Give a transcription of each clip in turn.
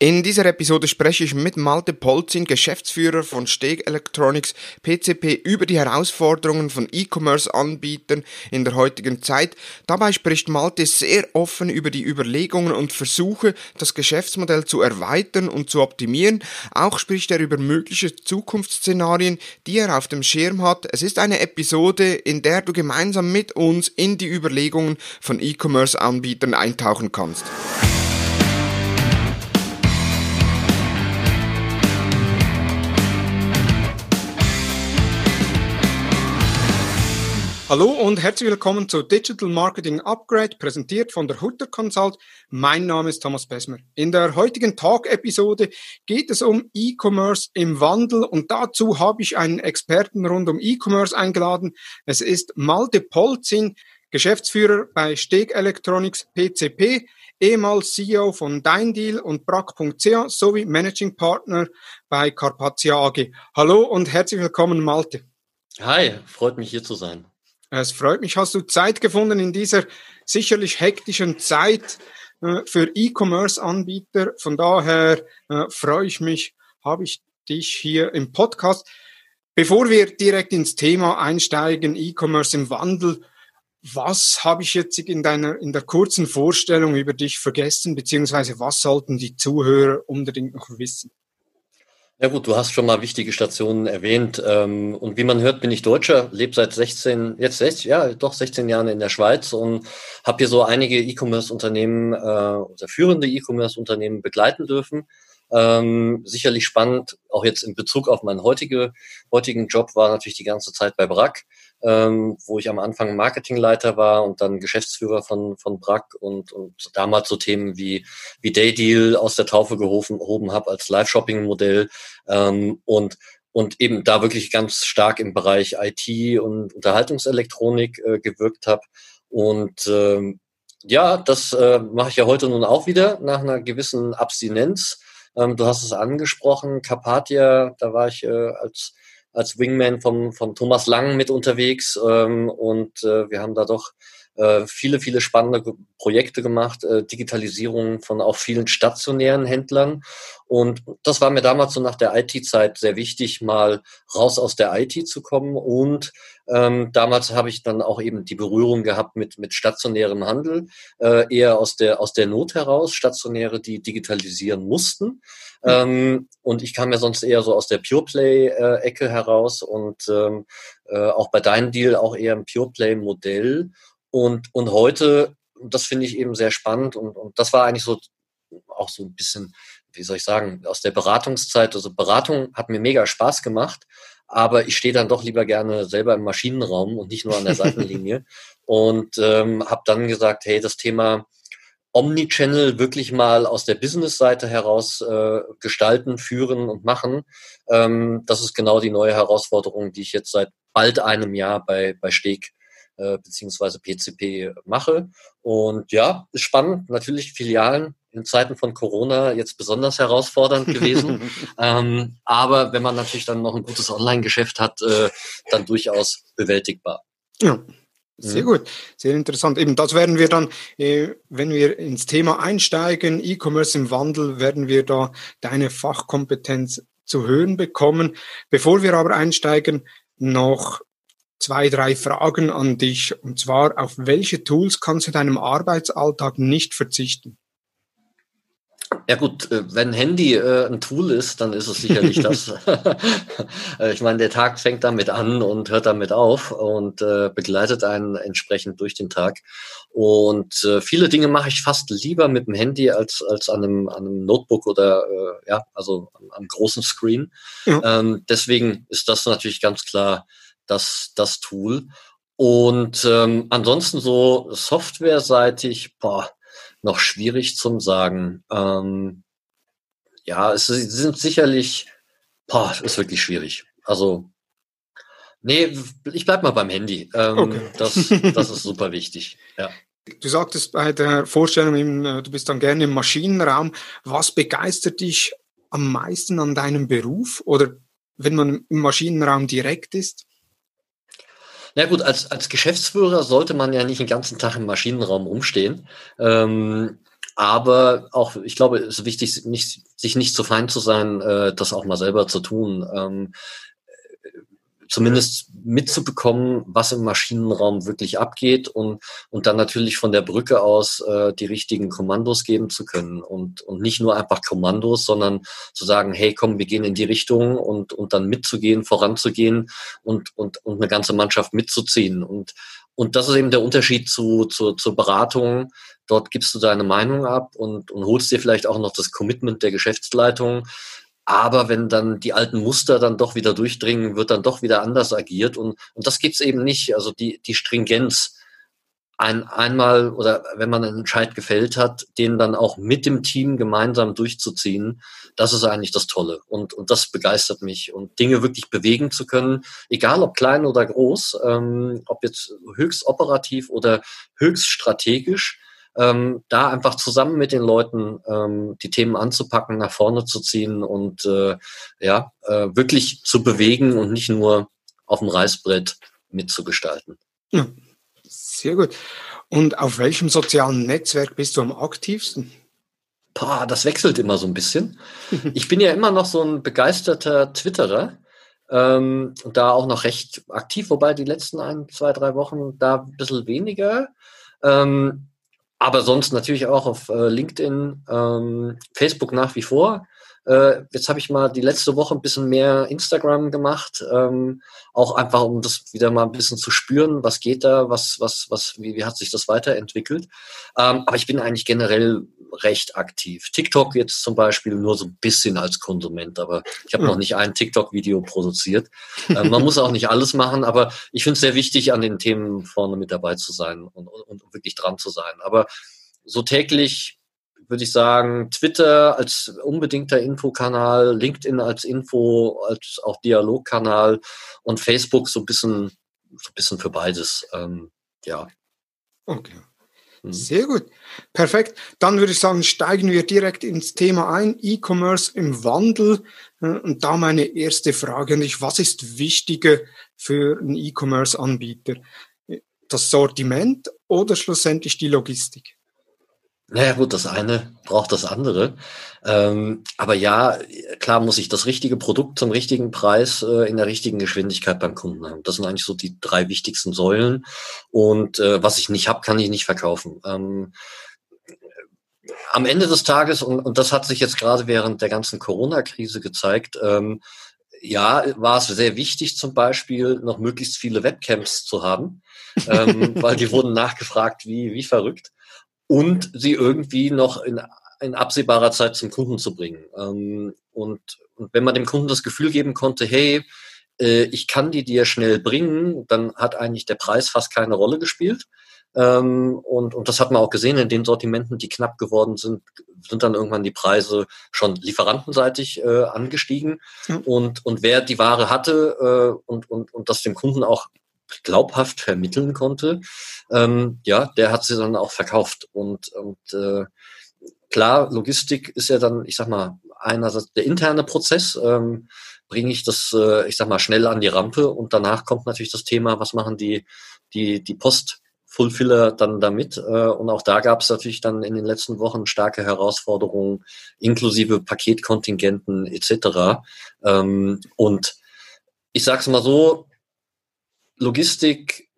In dieser Episode spreche ich mit Malte Polzin, Geschäftsführer von Steg Electronics PCP, über die Herausforderungen von E-Commerce-Anbietern in der heutigen Zeit. Dabei spricht Malte sehr offen über die Überlegungen und Versuche, das Geschäftsmodell zu erweitern und zu optimieren. Auch spricht er über mögliche Zukunftsszenarien, die er auf dem Schirm hat. Es ist eine Episode, in der du gemeinsam mit uns in die Überlegungen von E-Commerce-Anbietern eintauchen kannst. Hallo und herzlich willkommen zu Digital Marketing Upgrade, präsentiert von der Hutter Consult. Mein Name ist Thomas Besmer. In der heutigen Talk-Episode geht es um E-Commerce im Wandel und dazu habe ich einen Experten rund um E-Commerce eingeladen. Es ist Malte Polzin, Geschäftsführer bei Steg Electronics PCP, ehemals CEO von Deindeal und Brack.ca sowie Managing Partner bei Carpathia AG. Hallo und herzlich willkommen, Malte. Hi, freut mich hier zu sein. Es freut mich, hast du Zeit gefunden in dieser sicherlich hektischen Zeit äh, für E-Commerce-Anbieter. Von daher äh, freue ich mich, habe ich dich hier im Podcast. Bevor wir direkt ins Thema einsteigen, E-Commerce im Wandel, was habe ich jetzt in deiner, in der kurzen Vorstellung über dich vergessen, beziehungsweise was sollten die Zuhörer unbedingt noch wissen? Ja gut, du hast schon mal wichtige Stationen erwähnt. Ähm, und wie man hört, bin ich Deutscher, lebe seit 16, jetzt 16, ja, doch 16 Jahren in der Schweiz und habe hier so einige E-Commerce-Unternehmen äh, oder führende E-Commerce-Unternehmen begleiten dürfen. Ähm, sicherlich spannend, auch jetzt in Bezug auf meinen heutige, heutigen Job, war natürlich die ganze Zeit bei Brack ähm, wo ich am Anfang Marketingleiter war und dann Geschäftsführer von, von Brack und, und damals so Themen wie, wie Daydeal aus der Taufe gehoben, gehoben habe als Live-Shopping-Modell ähm, und und eben da wirklich ganz stark im Bereich IT und Unterhaltungselektronik äh, gewirkt habe. Und ähm, ja, das äh, mache ich ja heute nun auch wieder nach einer gewissen Abstinenz. Ähm, du hast es angesprochen, Carpathia, da war ich äh, als als Wingman vom, vom Thomas Lang mit unterwegs ähm, und äh, wir haben da doch viele, viele spannende Projekte gemacht, äh, Digitalisierung von auch vielen stationären Händlern. Und das war mir damals so nach der IT-Zeit sehr wichtig, mal raus aus der IT zu kommen. Und ähm, damals habe ich dann auch eben die Berührung gehabt mit, mit stationärem Handel, äh, eher aus der, aus der Not heraus, Stationäre, die digitalisieren mussten. Mhm. Ähm, und ich kam ja sonst eher so aus der Pure Play-Ecke heraus und ähm, äh, auch bei deinem Deal auch eher ein Pure Play-Modell. Und, und heute, das finde ich eben sehr spannend und, und das war eigentlich so auch so ein bisschen, wie soll ich sagen, aus der Beratungszeit. Also Beratung hat mir mega Spaß gemacht, aber ich stehe dann doch lieber gerne selber im Maschinenraum und nicht nur an der Seitenlinie. und ähm, habe dann gesagt, hey, das Thema Omnichannel wirklich mal aus der Business-Seite heraus äh, gestalten, führen und machen. Ähm, das ist genau die neue Herausforderung, die ich jetzt seit bald einem Jahr bei, bei Steg äh, beziehungsweise PCP mache. Und ja, ist spannend. Natürlich Filialen in Zeiten von Corona jetzt besonders herausfordernd gewesen. ähm, aber wenn man natürlich dann noch ein gutes Online-Geschäft hat, äh, dann durchaus bewältigbar. Ja. Sehr gut, sehr interessant. Eben das werden wir dann, äh, wenn wir ins Thema einsteigen, E-Commerce im Wandel, werden wir da deine Fachkompetenz zu hören bekommen. Bevor wir aber einsteigen, noch zwei, drei Fragen an dich. Und zwar, auf welche Tools kannst du deinem Arbeitsalltag nicht verzichten? Ja gut, äh, wenn Handy äh, ein Tool ist, dann ist es sicherlich das. Äh, ich meine, der Tag fängt damit an und hört damit auf und äh, begleitet einen entsprechend durch den Tag. Und äh, viele Dinge mache ich fast lieber mit dem Handy als, als an, einem, an einem Notebook oder ja, also am, am großen Screen. Ja. Ähm, deswegen ist das natürlich ganz klar das, das Tool. Und ähm, ansonsten so softwareseitig, boah, noch schwierig zum sagen. Ähm, ja, es sind sicherlich, boah, ist wirklich schwierig. Also, nee, ich bleib mal beim Handy. Ähm, okay. das, das ist super wichtig. Ja. Du sagtest bei der Vorstellung, äh, du bist dann gerne im Maschinenraum. Was begeistert dich am meisten an deinem Beruf oder wenn man im Maschinenraum direkt ist? Na gut, als, als Geschäftsführer sollte man ja nicht den ganzen Tag im Maschinenraum rumstehen. Ähm, aber auch, ich glaube, es ist wichtig, nicht, sich nicht zu fein zu sein, äh, das auch mal selber zu tun. Ähm, zumindest mitzubekommen, was im Maschinenraum wirklich abgeht und, und dann natürlich von der Brücke aus äh, die richtigen Kommandos geben zu können und, und nicht nur einfach Kommandos, sondern zu sagen, hey, komm, wir gehen in die Richtung und, und dann mitzugehen, voranzugehen und, und, und eine ganze Mannschaft mitzuziehen. Und, und das ist eben der Unterschied zu, zu, zur Beratung. Dort gibst du deine Meinung ab und, und holst dir vielleicht auch noch das Commitment der Geschäftsleitung. Aber wenn dann die alten Muster dann doch wieder durchdringen, wird dann doch wieder anders agiert. Und, und das gibt's eben nicht. Also die, die Stringenz ein, einmal oder wenn man einen Entscheid gefällt hat, den dann auch mit dem Team gemeinsam durchzuziehen, das ist eigentlich das Tolle. Und, und das begeistert mich. Und Dinge wirklich bewegen zu können, egal ob klein oder groß, ähm, ob jetzt höchst operativ oder höchst strategisch, ähm, da einfach zusammen mit den Leuten ähm, die Themen anzupacken, nach vorne zu ziehen und äh, ja, äh, wirklich zu bewegen und nicht nur auf dem Reißbrett mitzugestalten. Ja, sehr gut. Und auf welchem sozialen Netzwerk bist du am aktivsten? Boah, das wechselt immer so ein bisschen. Ich bin ja immer noch so ein begeisterter Twitterer. Ähm, und da auch noch recht aktiv, wobei die letzten ein, zwei, drei Wochen da ein bisschen weniger. Ähm, aber sonst natürlich auch auf äh, LinkedIn, ähm, Facebook nach wie vor. Äh, jetzt habe ich mal die letzte Woche ein bisschen mehr Instagram gemacht, ähm, auch einfach um das wieder mal ein bisschen zu spüren, was geht da, was, was, was, wie, wie hat sich das weiterentwickelt. Ähm, aber ich bin eigentlich generell recht aktiv. TikTok jetzt zum Beispiel nur so ein bisschen als Konsument, aber ich habe noch nicht ein TikTok-Video produziert. Äh, man muss auch nicht alles machen, aber ich finde es sehr wichtig, an den Themen vorne mit dabei zu sein und, und, und wirklich dran zu sein. Aber so täglich würde ich sagen, Twitter als unbedingter Infokanal, LinkedIn als Info, als auch Dialogkanal und Facebook so ein bisschen, so ein bisschen für beides. Ähm, ja. Okay. Mhm. Sehr gut. Perfekt. Dann würde ich sagen, steigen wir direkt ins Thema ein. E-Commerce im Wandel. Und da meine erste Frage an dich. Was ist wichtiger für einen E-Commerce-Anbieter? Das Sortiment oder schlussendlich die Logistik? Naja gut, das eine braucht das andere. Ähm, aber ja, klar muss ich das richtige Produkt zum richtigen Preis äh, in der richtigen Geschwindigkeit beim Kunden haben. Das sind eigentlich so die drei wichtigsten Säulen. Und äh, was ich nicht habe, kann ich nicht verkaufen. Ähm, am Ende des Tages, und, und das hat sich jetzt gerade während der ganzen Corona-Krise gezeigt, ähm, ja, war es sehr wichtig, zum Beispiel noch möglichst viele Webcams zu haben, ähm, weil die wurden nachgefragt wie, wie verrückt und sie irgendwie noch in, in absehbarer Zeit zum Kunden zu bringen. Ähm, und, und wenn man dem Kunden das Gefühl geben konnte, hey, äh, ich kann die dir schnell bringen, dann hat eigentlich der Preis fast keine Rolle gespielt. Ähm, und, und das hat man auch gesehen in den Sortimenten, die knapp geworden sind, sind dann irgendwann die Preise schon lieferantenseitig äh, angestiegen. Mhm. Und, und wer die Ware hatte äh, und, und, und das dem Kunden auch glaubhaft vermitteln konnte, ähm, ja, der hat sie dann auch verkauft. Und, und äh, klar, Logistik ist ja dann, ich sag mal, einerseits der interne Prozess, ähm, bringe ich das, äh, ich sag mal, schnell an die Rampe und danach kommt natürlich das Thema, was machen die, die, die Post Fulfiller dann damit. Äh, und auch da gab es natürlich dann in den letzten Wochen starke Herausforderungen, inklusive Paketkontingenten etc. Ähm, und ich sage es mal so, Logistik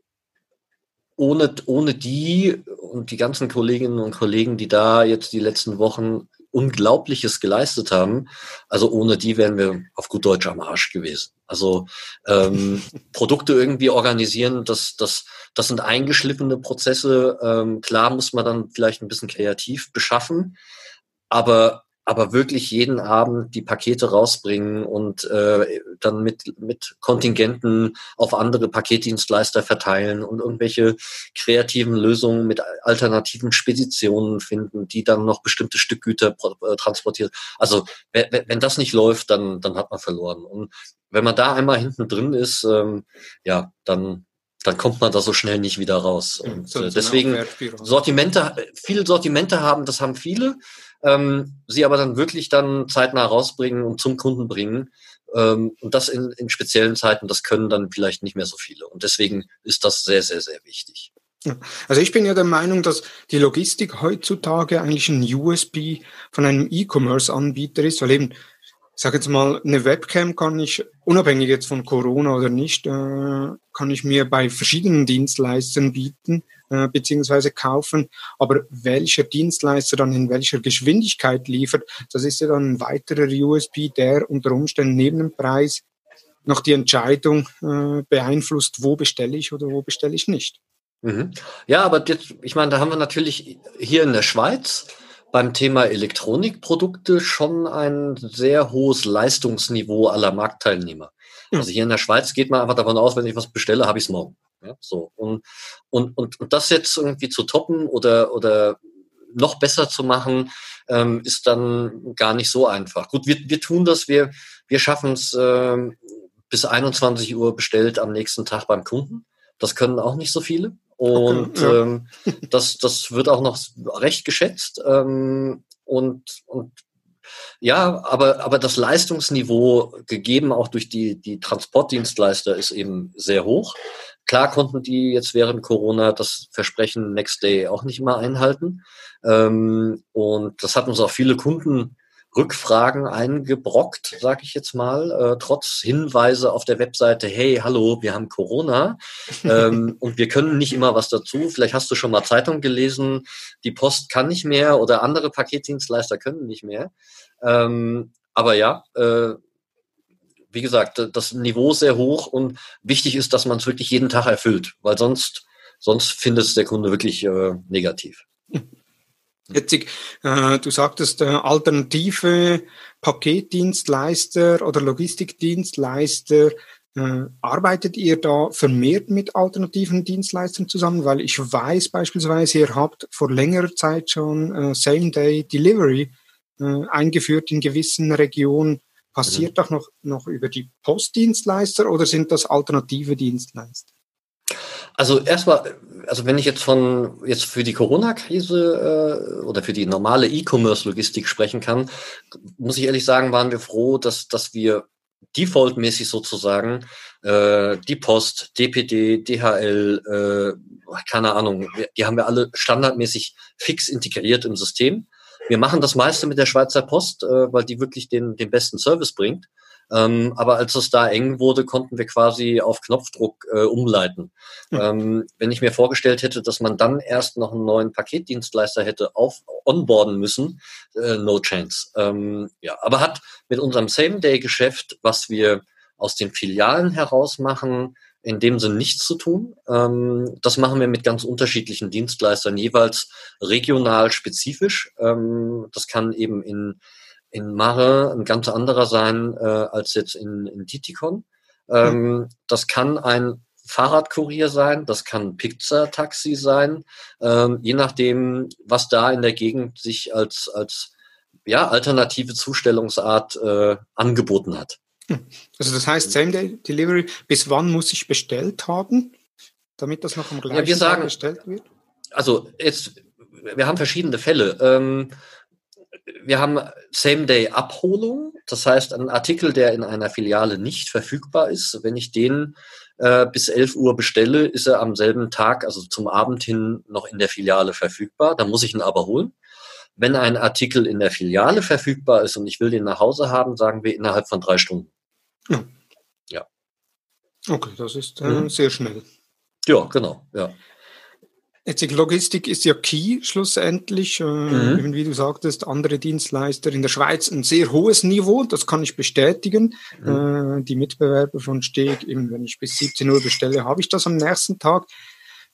ohne, ohne die und die ganzen Kolleginnen und Kollegen, die da jetzt die letzten Wochen Unglaubliches geleistet haben. Also ohne die wären wir auf gut Deutsch am Arsch gewesen. Also ähm, Produkte irgendwie organisieren, das, das, das sind eingeschliffene Prozesse. Ähm, klar muss man dann vielleicht ein bisschen kreativ beschaffen, aber aber wirklich jeden Abend die Pakete rausbringen und äh, dann mit, mit Kontingenten auf andere Paketdienstleister verteilen und irgendwelche kreativen Lösungen mit alternativen Speditionen finden, die dann noch bestimmte Stückgüter äh, transportiert. Also wenn, wenn das nicht läuft, dann, dann hat man verloren. Und wenn man da einmal hinten drin ist, ähm, ja, dann dann kommt man da so schnell nicht wieder raus. Und äh, deswegen Sortimente, viele Sortimente haben, das haben viele ähm, sie aber dann wirklich dann zeitnah rausbringen und zum Kunden bringen. Ähm, und das in, in speziellen Zeiten, das können dann vielleicht nicht mehr so viele. Und deswegen ist das sehr, sehr, sehr wichtig. Also ich bin ja der Meinung, dass die Logistik heutzutage eigentlich ein USB von einem E-Commerce-Anbieter ist, weil eben, sage jetzt mal, eine Webcam kann ich, unabhängig jetzt von Corona oder nicht, äh, kann ich mir bei verschiedenen Dienstleistern bieten äh, beziehungsweise kaufen. Aber welcher Dienstleister dann in welcher Geschwindigkeit liefert, das ist ja dann ein weiterer USB, der unter Umständen neben dem Preis noch die Entscheidung äh, beeinflusst, wo bestelle ich oder wo bestelle ich nicht. Mhm. Ja, aber jetzt, ich meine, da haben wir natürlich hier in der Schweiz beim Thema Elektronikprodukte schon ein sehr hohes Leistungsniveau aller Marktteilnehmer. Also hier in der Schweiz geht man einfach davon aus, wenn ich was bestelle, habe ich es morgen. Ja, so. Und, und, und, und das jetzt irgendwie zu toppen oder, oder noch besser zu machen, ähm, ist dann gar nicht so einfach. Gut, wir, wir tun das, wir, wir schaffen es ähm, bis 21 Uhr bestellt am nächsten Tag beim Kunden. Das können auch nicht so viele. Und okay, ja. ähm, das, das wird auch noch recht geschätzt. Ähm, und, und ja, aber, aber das Leistungsniveau, gegeben auch durch die, die Transportdienstleister, ist eben sehr hoch. Klar konnten die jetzt während Corona das Versprechen Next Day auch nicht immer einhalten. Ähm, und das hat uns auch viele Kunden Rückfragen eingebrockt, sage ich jetzt mal, äh, trotz Hinweise auf der Webseite, hey, hallo, wir haben Corona ähm, und wir können nicht immer was dazu. Vielleicht hast du schon mal Zeitung gelesen, die Post kann nicht mehr oder andere Paketdienstleister können nicht mehr. Ähm, aber ja, äh, wie gesagt, das Niveau ist sehr hoch und wichtig ist, dass man es wirklich jeden Tag erfüllt, weil sonst, sonst findet es der Kunde wirklich äh, negativ. Jetzt, äh, du sagtest, äh, alternative Paketdienstleister oder Logistikdienstleister, äh, arbeitet ihr da vermehrt mit alternativen Dienstleistern zusammen? Weil ich weiß beispielsweise, ihr habt vor längerer Zeit schon äh, Same-Day-Delivery äh, eingeführt in gewissen Regionen. Passiert mhm. das noch, noch über die Postdienstleister oder sind das alternative Dienstleister? Also erstmal, also wenn ich jetzt von jetzt für die Corona-Krise äh, oder für die normale E-Commerce-Logistik sprechen kann, muss ich ehrlich sagen, waren wir froh, dass dass wir defaultmäßig sozusagen äh, die Post, DPD, DHL, äh, keine Ahnung, die haben wir alle standardmäßig fix integriert im System. Wir machen das meiste mit der Schweizer Post, äh, weil die wirklich den, den besten Service bringt. Ähm, aber als es da eng wurde, konnten wir quasi auf Knopfdruck äh, umleiten. Mhm. Ähm, wenn ich mir vorgestellt hätte, dass man dann erst noch einen neuen Paketdienstleister hätte auf onboarden müssen, äh, no chance. Ähm, ja, aber hat mit unserem Same-Day-Geschäft, was wir aus den Filialen heraus machen, in dem Sinn nichts zu tun. Ähm, das machen wir mit ganz unterschiedlichen Dienstleistern, jeweils regional spezifisch. Ähm, das kann eben in in Mare ein ganz anderer sein äh, als jetzt in, in Titicon. Ähm, mhm. Das kann ein Fahrradkurier sein, das kann Pizzataxi sein, ähm, je nachdem, was da in der Gegend sich als, als ja, alternative Zustellungsart äh, angeboten hat. Also das heißt Same-Day-Delivery, bis wann muss ich bestellt haben, damit das noch am gleichen ja, wir sagen, Tag bestellt wird? Also jetzt, wir haben verschiedene Fälle. Ähm, wir haben Same-Day-Abholung, das heißt, ein Artikel, der in einer Filiale nicht verfügbar ist, wenn ich den äh, bis 11 Uhr bestelle, ist er am selben Tag, also zum Abend hin, noch in der Filiale verfügbar. Dann muss ich ihn aber holen. Wenn ein Artikel in der Filiale verfügbar ist und ich will den nach Hause haben, sagen wir innerhalb von drei Stunden. Ja. ja. Okay, das ist äh, mhm. sehr schnell. Ja, genau. Ja. Jetzt Logistik ist ja key schlussendlich, äh, mhm. wie du sagtest, andere Dienstleister in der Schweiz ein sehr hohes Niveau, das kann ich bestätigen. Mhm. Äh, die Mitbewerber von Steg, eben wenn ich bis 17 Uhr bestelle, habe ich das am nächsten Tag,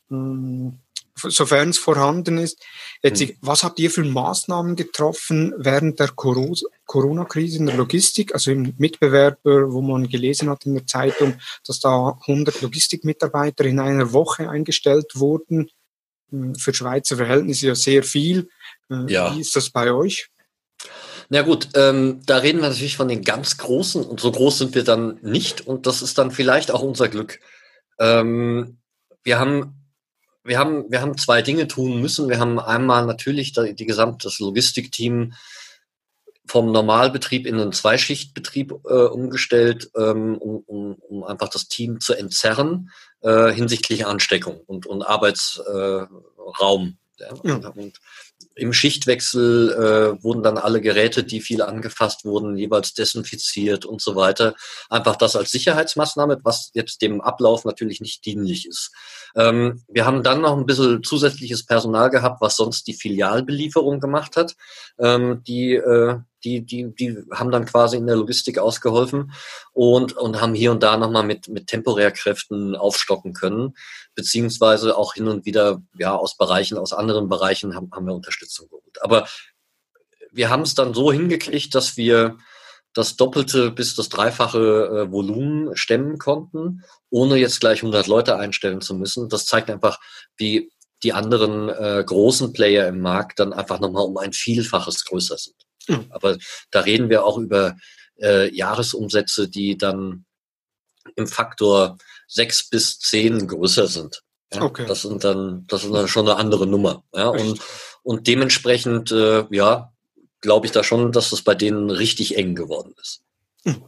ähm, sofern es vorhanden ist. Jetzt, mhm. was habt ihr für Maßnahmen getroffen während der Corona-Krise in der Logistik? Also im Mitbewerber, wo man gelesen hat in der Zeitung, dass da 100 Logistikmitarbeiter in einer Woche eingestellt wurden für Schweizer Verhältnisse ja sehr viel. Äh, ja. Wie ist das bei euch? Na gut, ähm, da reden wir natürlich von den ganz Großen und so groß sind wir dann nicht und das ist dann vielleicht auch unser Glück. Ähm, wir haben wir haben, wir haben zwei Dinge tun müssen. Wir haben einmal natürlich die, die gesamte das Logistikteam vom Normalbetrieb in einen Zweischichtbetrieb äh, umgestellt, ähm, um, um, um einfach das Team zu entzerren äh, hinsichtlich Ansteckung und, und Arbeitsraum. Äh, ja. ja. Und im Schichtwechsel äh, wurden dann alle Geräte, die viel angefasst wurden, jeweils desinfiziert und so weiter. Einfach das als Sicherheitsmaßnahme, was jetzt dem Ablauf natürlich nicht dienlich ist. Ähm, wir haben dann noch ein bisschen zusätzliches Personal gehabt, was sonst die Filialbelieferung gemacht hat. Ähm, die, äh, die, die, die haben dann quasi in der Logistik ausgeholfen und, und haben hier und da nochmal mit, mit Temporärkräften aufstocken können, beziehungsweise auch hin und wieder ja aus Bereichen, aus anderen Bereichen haben, haben wir Unterstützung geholt. Aber wir haben es dann so hingekriegt, dass wir das doppelte bis das dreifache äh, Volumen stemmen konnten, ohne jetzt gleich 100 Leute einstellen zu müssen. Das zeigt einfach, wie die anderen äh, großen Player im Markt dann einfach nochmal um ein Vielfaches größer sind. Aber da reden wir auch über äh, Jahresumsätze, die dann im Faktor sechs bis zehn größer sind. Ja, okay. Das sind dann, das ist dann schon eine andere Nummer. Ja, und, und dementsprechend, äh, ja, glaube ich da schon, dass es bei denen richtig eng geworden ist. Mhm.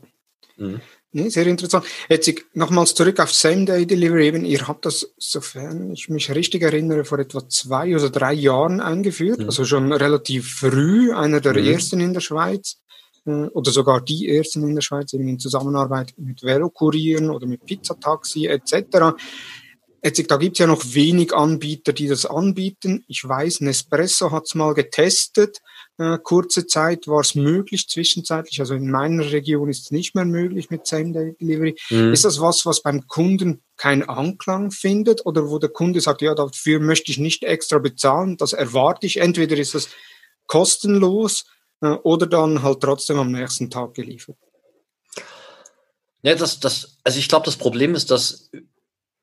Mhm. Nee, sehr interessant. Jetzt nochmals zurück auf Same-Day-Delivery. Eben, ihr habt das, sofern ich mich richtig erinnere, vor etwa zwei oder drei Jahren eingeführt. Mhm. Also schon relativ früh, einer der mhm. ersten in der Schweiz. Äh, oder sogar die ersten in der Schweiz, eben in Zusammenarbeit mit Velokurieren oder mit Pizzataxi etc. Jetzt, da gibt es ja noch wenig Anbieter, die das anbieten. Ich weiß, Nespresso hat es mal getestet. Äh, kurze Zeit war es möglich, zwischenzeitlich. Also in meiner Region ist es nicht mehr möglich mit Same-Day-Delivery. Mhm. Ist das was, was beim Kunden keinen Anklang findet oder wo der Kunde sagt, ja, dafür möchte ich nicht extra bezahlen, das erwarte ich. Entweder ist das kostenlos äh, oder dann halt trotzdem am nächsten Tag geliefert. Ja, das, das, also ich glaube, das Problem ist, dass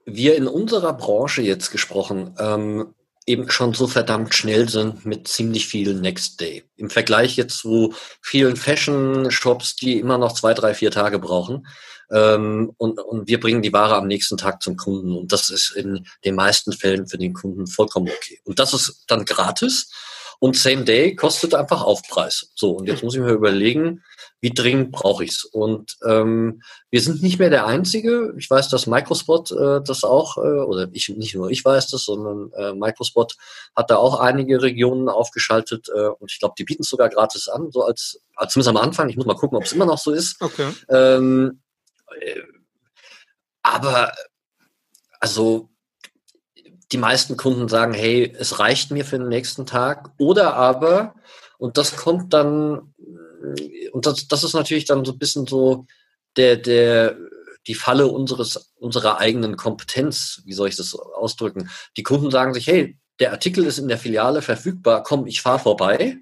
wir in unserer Branche jetzt gesprochen ähm, eben schon so verdammt schnell sind mit ziemlich viel Next Day. Im Vergleich jetzt zu vielen Fashion-Shops, die immer noch zwei, drei, vier Tage brauchen. Ähm, und, und wir bringen die Ware am nächsten Tag zum Kunden. Und das ist in den meisten Fällen für den Kunden vollkommen okay. Und das ist dann gratis. Und Same Day kostet einfach Aufpreis. So, und jetzt muss ich mir überlegen, wie dringend brauche ich es? Und ähm, wir sind nicht mehr der Einzige. Ich weiß, dass Microspot äh, das auch, äh, oder ich nicht nur ich weiß das, sondern äh, Microspot hat da auch einige Regionen aufgeschaltet äh, und ich glaube, die bieten es sogar gratis an, so als, als zumindest am Anfang. Ich muss mal gucken, ob es immer noch so ist. Okay. Ähm, äh, aber also die meisten Kunden sagen, hey, es reicht mir für den nächsten Tag. Oder aber, und das kommt dann und das, das ist natürlich dann so ein bisschen so der, der, die Falle unseres, unserer eigenen Kompetenz. Wie soll ich das ausdrücken? Die Kunden sagen sich, hey, der Artikel ist in der Filiale verfügbar, komm, ich fahre vorbei,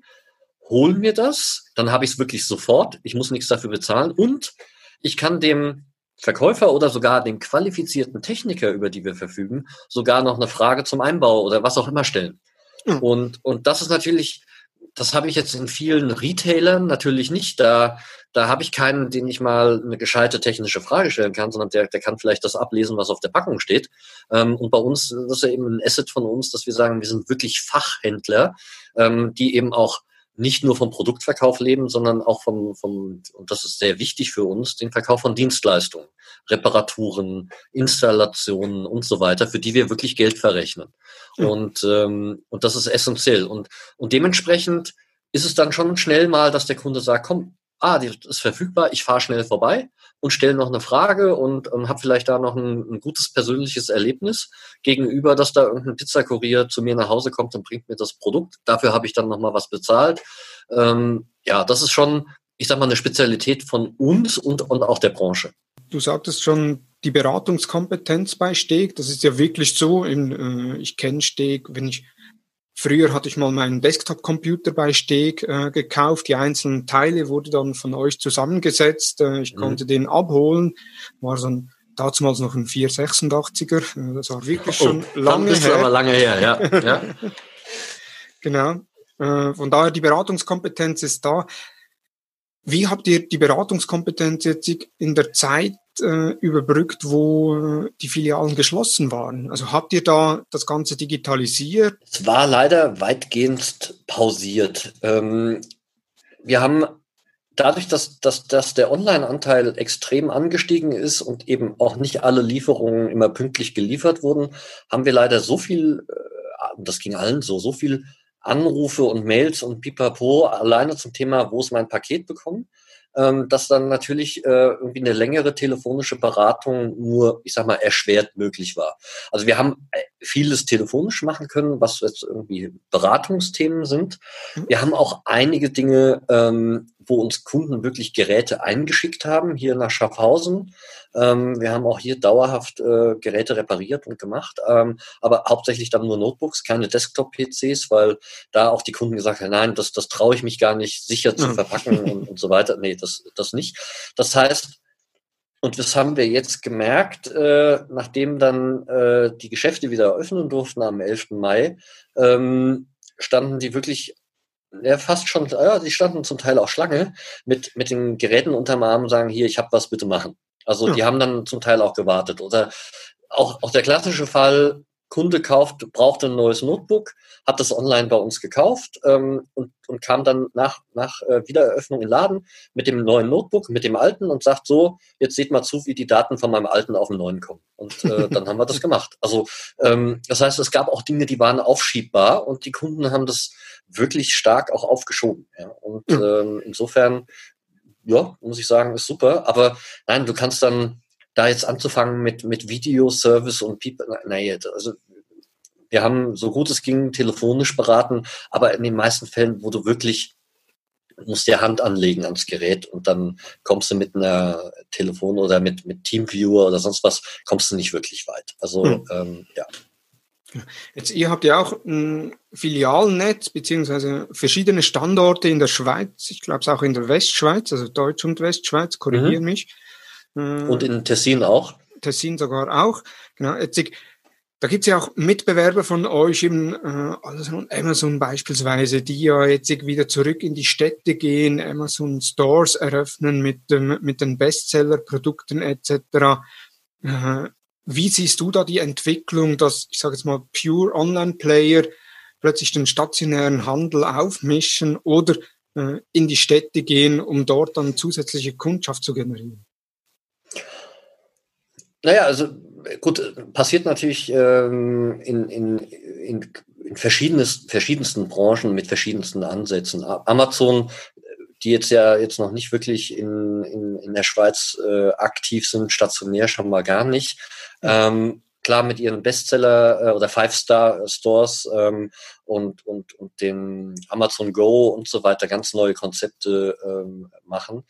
hol mir das, dann habe ich es wirklich sofort, ich muss nichts dafür bezahlen und ich kann dem Verkäufer oder sogar dem qualifizierten Techniker, über die wir verfügen, sogar noch eine Frage zum Einbau oder was auch immer stellen. Mhm. Und, und das ist natürlich das habe ich jetzt in vielen Retailern natürlich nicht. Da, da habe ich keinen, den ich mal eine gescheite technische Frage stellen kann, sondern der, der kann vielleicht das ablesen, was auf der Packung steht. Ähm, und bei uns, das ist ja eben ein Asset von uns, dass wir sagen, wir sind wirklich Fachhändler, ähm, die eben auch nicht nur vom Produktverkauf leben, sondern auch vom, vom, und das ist sehr wichtig für uns, den Verkauf von Dienstleistungen, Reparaturen, Installationen und so weiter, für die wir wirklich Geld verrechnen. Mhm. Und, ähm, und das ist essentiell. Und, und dementsprechend ist es dann schon schnell mal, dass der Kunde sagt, komm, ah, die ist verfügbar, ich fahre schnell vorbei und stelle noch eine Frage und, und habe vielleicht da noch ein, ein, gutes persönliches Erlebnis gegenüber, dass da irgendein Pizzakurier zu mir nach Hause kommt und bringt mir das Produkt. Dafür habe ich dann nochmal was bezahlt. Ähm, ja, das ist schon, ich sag mal, eine Spezialität von uns und, und auch der Branche. Du sagtest schon, die Beratungskompetenz bei Steg, das ist ja wirklich so. Äh, ich kenne Steg, wenn ich Früher hatte ich mal meinen Desktop-Computer bei Steg äh, gekauft. Die einzelnen Teile wurden dann von euch zusammengesetzt. Äh, ich mhm. konnte den abholen. War so ein damals noch ein 486er. Äh, das war wirklich oh, schon oh, lange dann her. aber lange her, ja. ja. genau. Äh, von daher die Beratungskompetenz ist da. Wie habt ihr die Beratungskompetenz jetzt in der Zeit äh, überbrückt, wo die Filialen geschlossen waren? Also habt ihr da das Ganze digitalisiert? Es war leider weitgehend pausiert. Ähm, wir haben dadurch, dass, dass, dass der Online-Anteil extrem angestiegen ist und eben auch nicht alle Lieferungen immer pünktlich geliefert wurden, haben wir leider so viel, äh, das ging allen so, so viel Anrufe und Mails und pipapo alleine zum Thema, wo ist mein Paket bekommen, ähm, dass dann natürlich äh, irgendwie eine längere telefonische Beratung nur, ich sag mal, erschwert möglich war. Also wir haben äh, vieles telefonisch machen können, was jetzt irgendwie Beratungsthemen sind. Mhm. Wir haben auch einige Dinge, ähm, wo uns Kunden wirklich Geräte eingeschickt haben, hier nach Schaffhausen. Ähm, wir haben auch hier dauerhaft äh, Geräte repariert und gemacht, ähm, aber hauptsächlich dann nur Notebooks, keine Desktop-PCs, weil da auch die Kunden gesagt haben, nein, das, das traue ich mich gar nicht sicher zu verpacken und, und so weiter. Nee, das, das nicht. Das heißt, und das haben wir jetzt gemerkt, äh, nachdem dann äh, die Geschäfte wieder eröffnen durften am 11. Mai, ähm, standen die wirklich ja, fast schon, ja, die standen zum Teil auch Schlange mit, mit den Geräten unterm Arm und sagen, hier, ich habe was, bitte machen. Also ja. die haben dann zum Teil auch gewartet. Oder auch, auch der klassische Fall, Kunde kauft, braucht ein neues Notebook, hat das online bei uns gekauft ähm, und, und kam dann nach, nach äh, Wiedereröffnung in Laden mit dem neuen Notebook, mit dem alten und sagt so, jetzt seht mal zu, wie die Daten von meinem alten auf den neuen kommen. Und äh, dann haben wir das gemacht. Also ähm, das heißt, es gab auch Dinge, die waren aufschiebbar und die Kunden haben das wirklich stark auch aufgeschoben. Ja? Und ähm, insofern ja, muss ich sagen, ist super. Aber nein, du kannst dann da jetzt anzufangen mit, mit Videoservice und People, naja, also wir haben so gut es ging telefonisch beraten, aber in den meisten Fällen, wo du wirklich musst dir Hand anlegen ans Gerät und dann kommst du mit einer Telefon oder mit, mit Teamviewer oder sonst was, kommst du nicht wirklich weit. Also, hm. ähm, ja. Jetzt, ihr habt ja auch ein Filialnetz beziehungsweise verschiedene Standorte in der Schweiz. Ich glaube es auch in der Westschweiz, also Deutsch und Westschweiz, korrigiere mhm. mich. Äh, und in Tessin auch? Tessin sogar auch. Genau. Jetzt, da gibt's ja auch Mitbewerber von euch, eben, äh, also Amazon beispielsweise, die ja jetzt wieder zurück in die Städte gehen, Amazon Stores eröffnen mit, ähm, mit den Bestseller-Produkten etc. Äh, wie siehst du da die Entwicklung, dass, ich sage jetzt mal, Pure Online-Player plötzlich den stationären Handel aufmischen oder äh, in die Städte gehen, um dort dann zusätzliche Kundschaft zu generieren? Naja, also gut, passiert natürlich ähm, in, in, in, in verschiedensten Branchen mit verschiedensten Ansätzen. Amazon, die jetzt ja jetzt noch nicht wirklich in, in, in der Schweiz äh, aktiv sind, stationär schon mal gar nicht. Ähm, klar mit ihren Bestseller äh, oder Five-Star-Stores ähm, und, und, und dem Amazon Go und so weiter ganz neue Konzepte ähm, machen.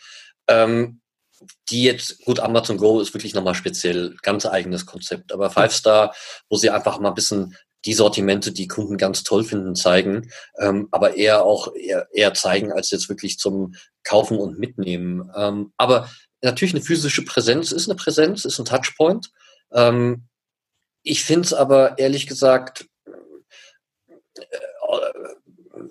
Ähm, die jetzt, gut, Amazon Go ist wirklich nochmal speziell, ganz eigenes Konzept, aber Five Star, wo sie einfach mal ein bisschen die Sortimente, die Kunden ganz toll finden, zeigen, ähm, aber eher auch eher, eher zeigen, als jetzt wirklich zum Kaufen und Mitnehmen. Ähm, aber natürlich eine physische Präsenz ist eine Präsenz, ist ein Touchpoint. Ähm, ich finde es aber ehrlich gesagt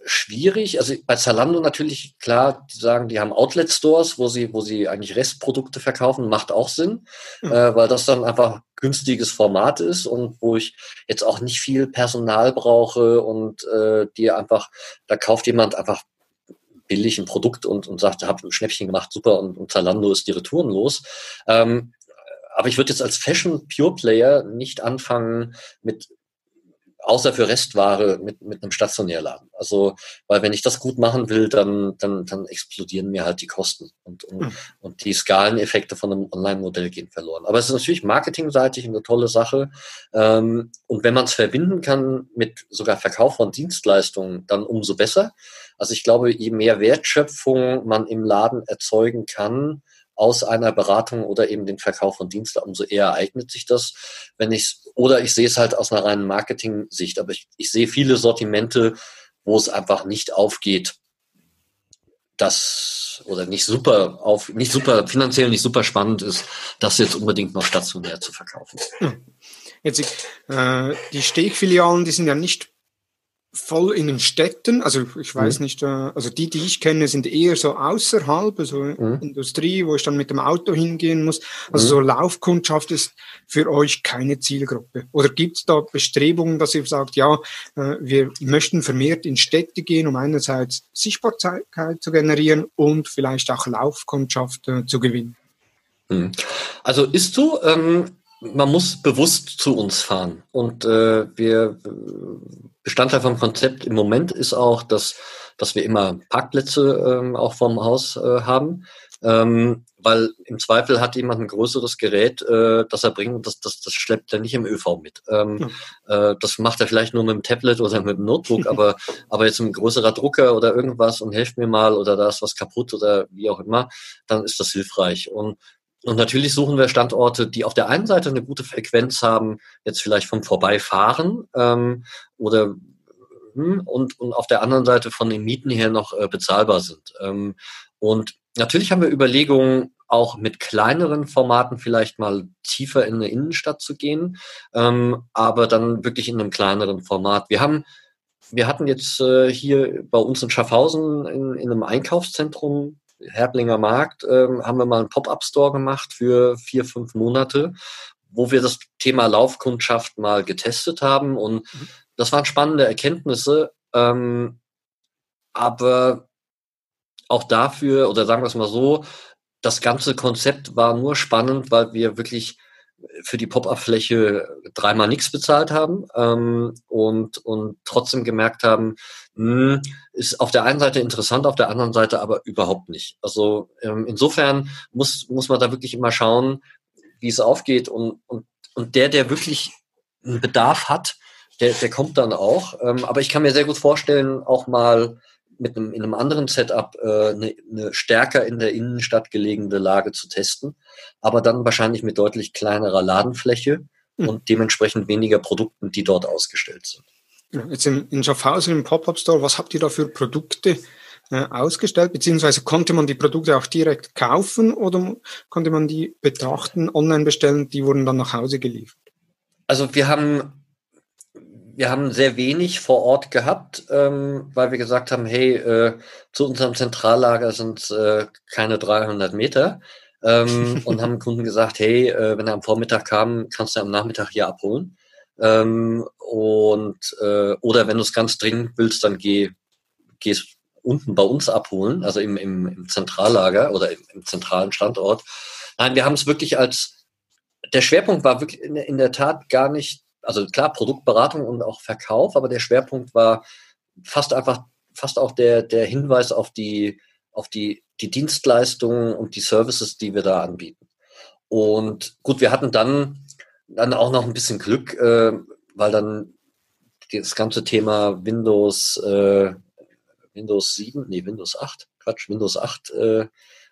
schwierig. Also bei Zalando natürlich klar, die sagen, die haben Outlet-Stores, wo sie, wo sie eigentlich Restprodukte verkaufen, macht auch Sinn, mhm. äh, weil das dann einfach günstiges Format ist und wo ich jetzt auch nicht viel Personal brauche und äh, die einfach, da kauft jemand einfach billig ein Produkt und, und sagt, hab ein Schnäppchen gemacht, super, und, und Zalando ist die Retouren los. Ähm, aber ich würde jetzt als Fashion Pure Player nicht anfangen mit außer für Restware mit, mit einem Stationärladen. Also, weil wenn ich das gut machen will, dann, dann, dann explodieren mir halt die Kosten und, und, mhm. und die Skaleneffekte von einem Online-Modell gehen verloren. Aber es ist natürlich marketingseitig eine tolle Sache. Ähm, und wenn man es verbinden kann mit sogar Verkauf von Dienstleistungen, dann umso besser. Also ich glaube, je mehr Wertschöpfung man im Laden erzeugen kann, aus einer Beratung oder eben den Verkauf von Diensten, umso eher eignet sich das. Wenn ich oder ich sehe es halt aus einer reinen Marketing-Sicht, aber ich, ich sehe viele Sortimente, wo es einfach nicht aufgeht, das oder nicht super auf, nicht super finanziell nicht super spannend ist, das jetzt unbedingt noch stationär zu verkaufen. Hm. Jetzt äh, die Stehfilialen, die sind ja nicht voll in den Städten. Also ich weiß mhm. nicht, äh, also die, die ich kenne, sind eher so außerhalb, also mhm. Industrie, wo ich dann mit dem Auto hingehen muss. Also mhm. so Laufkundschaft ist für euch keine Zielgruppe. Oder gibt es da Bestrebungen, dass ihr sagt, ja, äh, wir möchten vermehrt in Städte gehen, um einerseits Sichtbarkeit zu generieren und vielleicht auch Laufkundschaft äh, zu gewinnen? Mhm. Also ist so, ähm, man muss bewusst zu uns fahren. Und äh, wir Bestandteil vom Konzept im Moment ist auch, dass, dass wir immer Parkplätze ähm, auch vorm Haus äh, haben. Ähm, weil im Zweifel hat jemand ein größeres Gerät, äh, das er bringt, das, das, das schleppt er nicht im ÖV mit. Ähm, ja. äh, das macht er vielleicht nur mit dem Tablet oder mit dem Notebook, aber, aber jetzt ein größerer Drucker oder irgendwas und helft mir mal oder da ist was kaputt oder wie auch immer, dann ist das hilfreich. Und und natürlich suchen wir Standorte, die auf der einen Seite eine gute Frequenz haben, jetzt vielleicht vom Vorbeifahren ähm, oder hm, und, und auf der anderen Seite von den Mieten her noch äh, bezahlbar sind. Ähm, und natürlich haben wir Überlegungen, auch mit kleineren Formaten vielleicht mal tiefer in eine Innenstadt zu gehen, ähm, aber dann wirklich in einem kleineren Format. Wir haben wir hatten jetzt äh, hier bei uns in Schaffhausen in, in einem Einkaufszentrum Herblinger Markt ähm, haben wir mal einen Pop-up-Store gemacht für vier, fünf Monate, wo wir das Thema Laufkundschaft mal getestet haben. Und mhm. das waren spannende Erkenntnisse. Ähm, aber auch dafür, oder sagen wir es mal so, das ganze Konzept war nur spannend, weil wir wirklich für die Pop-up-Fläche dreimal nichts bezahlt haben ähm, und, und trotzdem gemerkt haben, mh, hm, ist auf der einen Seite interessant, auf der anderen Seite aber überhaupt nicht. Also ähm, insofern muss, muss man da wirklich immer schauen, wie es aufgeht und, und, und der, der wirklich einen Bedarf hat, der, der kommt dann auch. Ähm, aber ich kann mir sehr gut vorstellen, auch mal mit einem, in einem anderen Setup äh, eine, eine stärker in der Innenstadt gelegene Lage zu testen, aber dann wahrscheinlich mit deutlich kleinerer Ladenfläche mhm. und dementsprechend weniger Produkten, die dort ausgestellt sind. Jetzt in, in Schaffhausen im Pop-Up-Store, was habt ihr da für Produkte äh, ausgestellt? Beziehungsweise konnte man die Produkte auch direkt kaufen oder konnte man die betrachten, online bestellen, die wurden dann nach Hause geliefert? Also wir haben wir haben sehr wenig vor Ort gehabt, ähm, weil wir gesagt haben, hey, äh, zu unserem Zentrallager sind äh, keine 300 Meter. Ähm, und haben Kunden gesagt, hey, äh, wenn er am Vormittag kam, kannst du am Nachmittag hier abholen. Ähm, und äh, oder wenn du es ganz dringend willst, dann geh, gehst unten bei uns abholen, also im, im, im Zentrallager oder im, im zentralen Standort. Nein, wir haben es wirklich als der Schwerpunkt war wirklich in, in der Tat gar nicht also klar, Produktberatung und auch Verkauf, aber der Schwerpunkt war fast einfach, fast auch der, der Hinweis auf die, auf die, die Dienstleistungen und die Services, die wir da anbieten. Und gut, wir hatten dann, dann auch noch ein bisschen Glück, äh, weil dann das ganze Thema Windows, äh, Windows 7, nee, Windows 8, Quatsch, Windows 8 äh,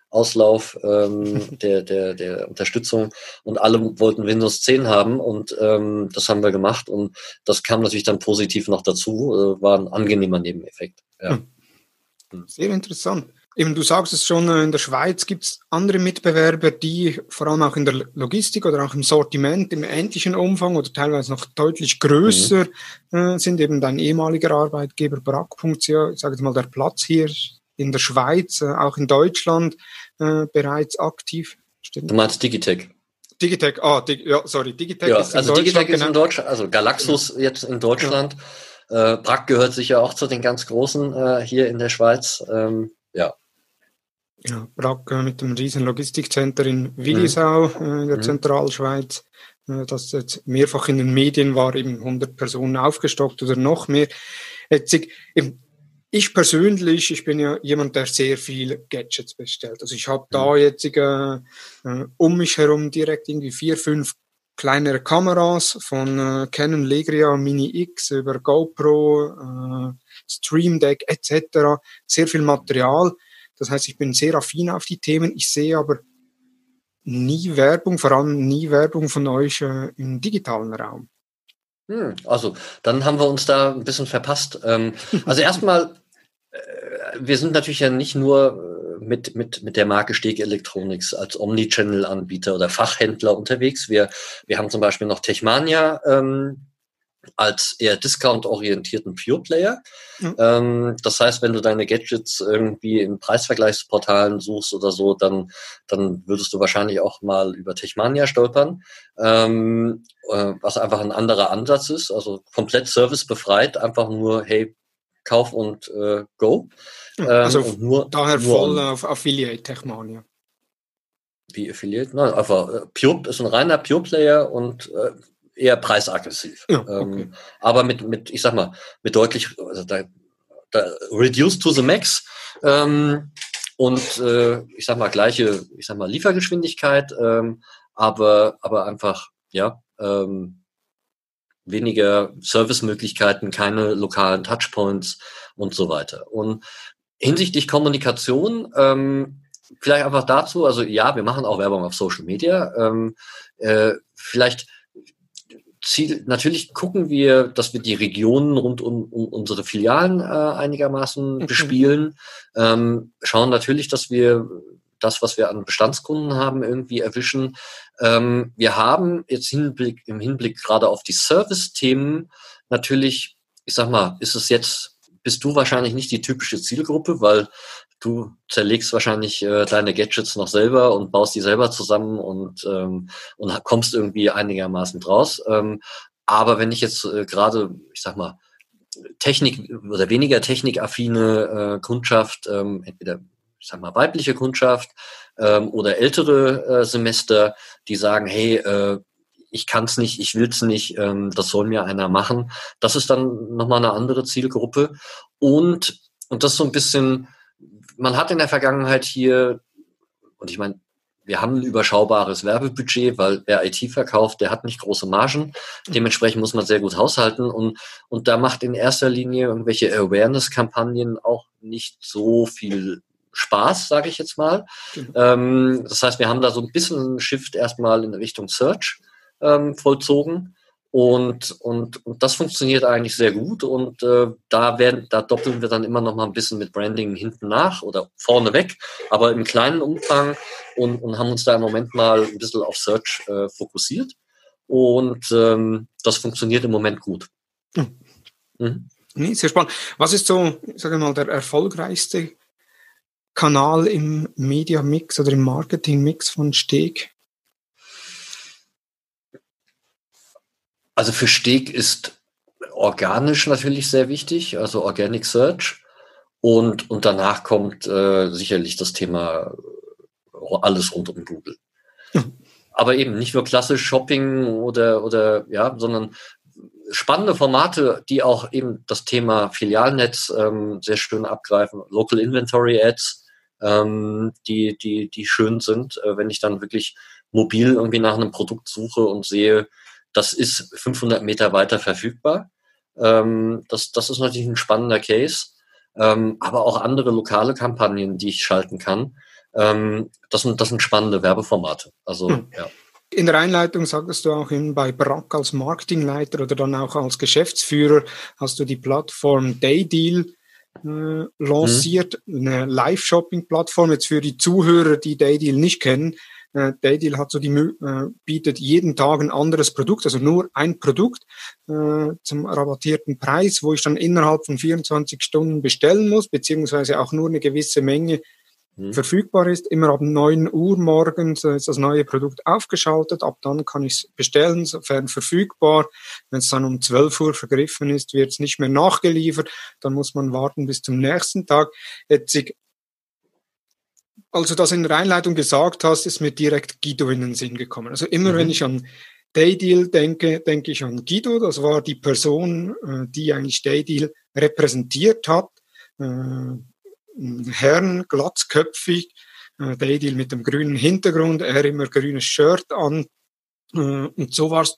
Auslauf ähm, der, der, der Unterstützung und alle wollten Windows 10 haben und ähm, das haben wir gemacht und das kam natürlich dann positiv noch dazu, äh, war ein angenehmer Nebeneffekt. Ja. Hm. Sehr interessant. Eben, du sagst es schon, äh, in der Schweiz gibt es andere Mitbewerber, die vor allem auch in der Logistik oder auch im Sortiment im ähnlichen Umfang oder teilweise noch deutlich größer mhm. äh, sind. Eben dein ehemaliger Arbeitgeber Brack.ch, ich sage jetzt mal der Platz hier in der Schweiz, äh, auch in Deutschland äh, bereits aktiv. Stimmt? Du meinst Digitech? Digitech, ah, Dig ja, sorry, Digitech ja, ist in also Digitech ist in Deutschland, also Galaxus ja. jetzt in Deutschland. Ja. Äh, Brack gehört sicher auch zu den ganz Großen äh, hier in der Schweiz. Ähm, ja. Ja, Brack äh, mit dem riesen Logistikcenter in Willisau mhm. äh, in der mhm. Zentralschweiz, äh, das jetzt mehrfach in den Medien war, eben 100 Personen aufgestockt oder noch mehr. Jetzt, ich persönlich, ich bin ja jemand, der sehr viel Gadgets bestellt. Also ich habe da mhm. jetzt äh, um mich herum direkt irgendwie vier, fünf kleinere Kameras von äh, Canon Legria Mini X über GoPro, äh, Stream Deck etc. Sehr viel Material. Das heißt, ich bin sehr affin auf die Themen. Ich sehe aber nie Werbung, vor allem nie Werbung von euch äh, im digitalen Raum. Hm, also, dann haben wir uns da ein bisschen verpasst. Ähm, also erstmal wir sind natürlich ja nicht nur äh, mit, mit, mit der Marke Steg Electronics als Omnichannel-Anbieter oder Fachhändler unterwegs. Wir, wir haben zum Beispiel noch Techmania, ähm, als eher discount-orientierten Pure-Player. Mhm. Ähm, das heißt, wenn du deine Gadgets irgendwie in Preisvergleichsportalen suchst oder so, dann, dann würdest du wahrscheinlich auch mal über Techmania stolpern, ähm, äh, was einfach ein anderer Ansatz ist, also komplett servicebefreit, einfach nur, hey, kauf und äh, go. Ähm, also nur, daher nur voll auf Affiliate Techmania. Wie Affiliate? Nein, einfach äh, Pure ist ein reiner Pure-Player und äh, eher preisaggressiv. Ja, okay. ähm, aber mit, mit, ich sag mal, mit deutlich, also da, da reduced to the max ähm, und äh, ich sag mal gleiche, ich sag mal Liefergeschwindigkeit, ähm, aber aber einfach ja ähm, weniger Servicemöglichkeiten, keine lokalen Touchpoints und so weiter. Und hinsichtlich Kommunikation ähm, vielleicht einfach dazu, also ja, wir machen auch Werbung auf Social Media. Ähm, äh, vielleicht Ziel, natürlich gucken wir, dass wir die Regionen rund um, um unsere Filialen äh, einigermaßen mhm. bespielen. Ähm, schauen natürlich, dass wir das, was wir an Bestandskunden haben, irgendwie erwischen. Ähm, wir haben jetzt Hinblick, im Hinblick gerade auf die Service-Themen natürlich, ich sag mal, ist es jetzt, bist du wahrscheinlich nicht die typische Zielgruppe, weil du zerlegst wahrscheinlich äh, deine Gadgets noch selber und baust die selber zusammen und, ähm, und kommst irgendwie einigermaßen draus. Ähm, aber wenn ich jetzt äh, gerade, ich sag mal, Technik oder weniger technikaffine äh, Kundschaft, ähm, entweder ich sag mal weibliche Kundschaft ähm, oder ältere äh, Semester, die sagen, hey, äh, ich kann es nicht, ich will es nicht, ähm, das soll mir einer machen. Das ist dann nochmal eine andere Zielgruppe. Und, und das so ein bisschen man hat in der Vergangenheit hier, und ich meine, wir haben ein überschaubares Werbebudget, weil wer IT verkauft, der hat nicht große Margen. Dementsprechend muss man sehr gut haushalten und, und da macht in erster Linie irgendwelche Awareness-Kampagnen auch nicht so viel Spaß, sage ich jetzt mal. Mhm. Ähm, das heißt, wir haben da so ein bisschen einen Shift erstmal in Richtung Search ähm, vollzogen. Und, und, und das funktioniert eigentlich sehr gut. Und äh, da werden, da doppeln wir dann immer noch mal ein bisschen mit Branding hinten nach oder vorne weg, aber im kleinen Umfang und, und haben uns da im Moment mal ein bisschen auf Search äh, fokussiert. Und ähm, das funktioniert im Moment gut. Hm. Mhm. Nee, sehr spannend. Was ist so, sage mal, der erfolgreichste Kanal im Media Mix oder im Marketing Mix von Steg? Also für Steg ist organisch natürlich sehr wichtig, also Organic Search. Und, und danach kommt äh, sicherlich das Thema alles rund um Google. Aber eben nicht nur klassisch Shopping oder, oder ja, sondern spannende Formate, die auch eben das Thema Filialnetz ähm, sehr schön abgreifen. Local Inventory Ads, ähm, die, die, die schön sind, äh, wenn ich dann wirklich mobil irgendwie nach einem Produkt suche und sehe, das ist 500 Meter weiter verfügbar. Ähm, das, das ist natürlich ein spannender Case. Ähm, aber auch andere lokale Kampagnen, die ich schalten kann. Ähm, das, sind, das sind spannende Werbeformate. Also, hm. ja. In der Einleitung sagtest du auch in, bei Brack als Marketingleiter oder dann auch als Geschäftsführer hast du die Plattform Daydeal äh, lanciert, mhm. eine Live-Shopping-Plattform. Jetzt für die Zuhörer, die Daydeal nicht kennen, äh, Daydeal hat so die äh, bietet jeden Tag ein anderes Produkt, also nur ein Produkt äh, zum rabattierten Preis, wo ich dann innerhalb von 24 Stunden bestellen muss, beziehungsweise auch nur eine gewisse Menge mhm. verfügbar ist. Immer ab 9 Uhr morgens ist das neue Produkt aufgeschaltet. Ab dann kann ich es bestellen, sofern verfügbar. Wenn es dann um 12 Uhr vergriffen ist, wird es nicht mehr nachgeliefert. Dann muss man warten bis zum nächsten Tag. Jetzt als du das in der Einleitung gesagt hast, ist mir direkt Guido in den Sinn gekommen. Also immer mhm. wenn ich an Daydeal denke, denke ich an Guido. Das war die Person, äh, die eigentlich Daydeal repräsentiert hat. Äh, Herrn, glatzköpfig, äh, Daydeal mit dem grünen Hintergrund, er immer grünes Shirt an. Und so war's,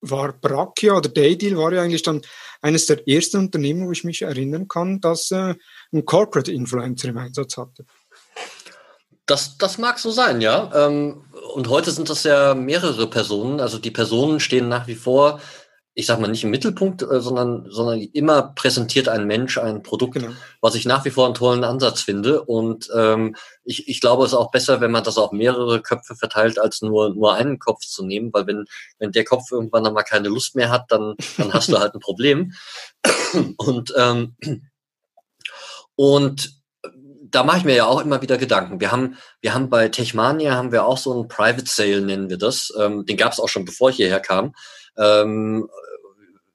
war Brachia oder Daydeal war ja eigentlich dann eines der ersten Unternehmen, wo ich mich erinnern kann, dass ein Corporate Influencer im Einsatz hatte. Das, das mag so sein, ja. Ähm, und heute sind das ja mehrere Personen. Also die Personen stehen nach wie vor ich sag mal, nicht im Mittelpunkt, äh, sondern, sondern immer präsentiert ein Mensch ein Produkt, genau. was ich nach wie vor einen tollen Ansatz finde. Und ähm, ich, ich glaube, es ist auch besser, wenn man das auf mehrere Köpfe verteilt, als nur, nur einen Kopf zu nehmen, weil wenn, wenn der Kopf irgendwann einmal keine Lust mehr hat, dann, dann hast du halt ein Problem. Und, ähm, und da mache ich mir ja auch immer wieder Gedanken. Wir haben, wir haben bei Techmania haben wir auch so einen Private Sale, nennen wir das. Ähm, den gab es auch schon, bevor ich hierher kam. Ähm,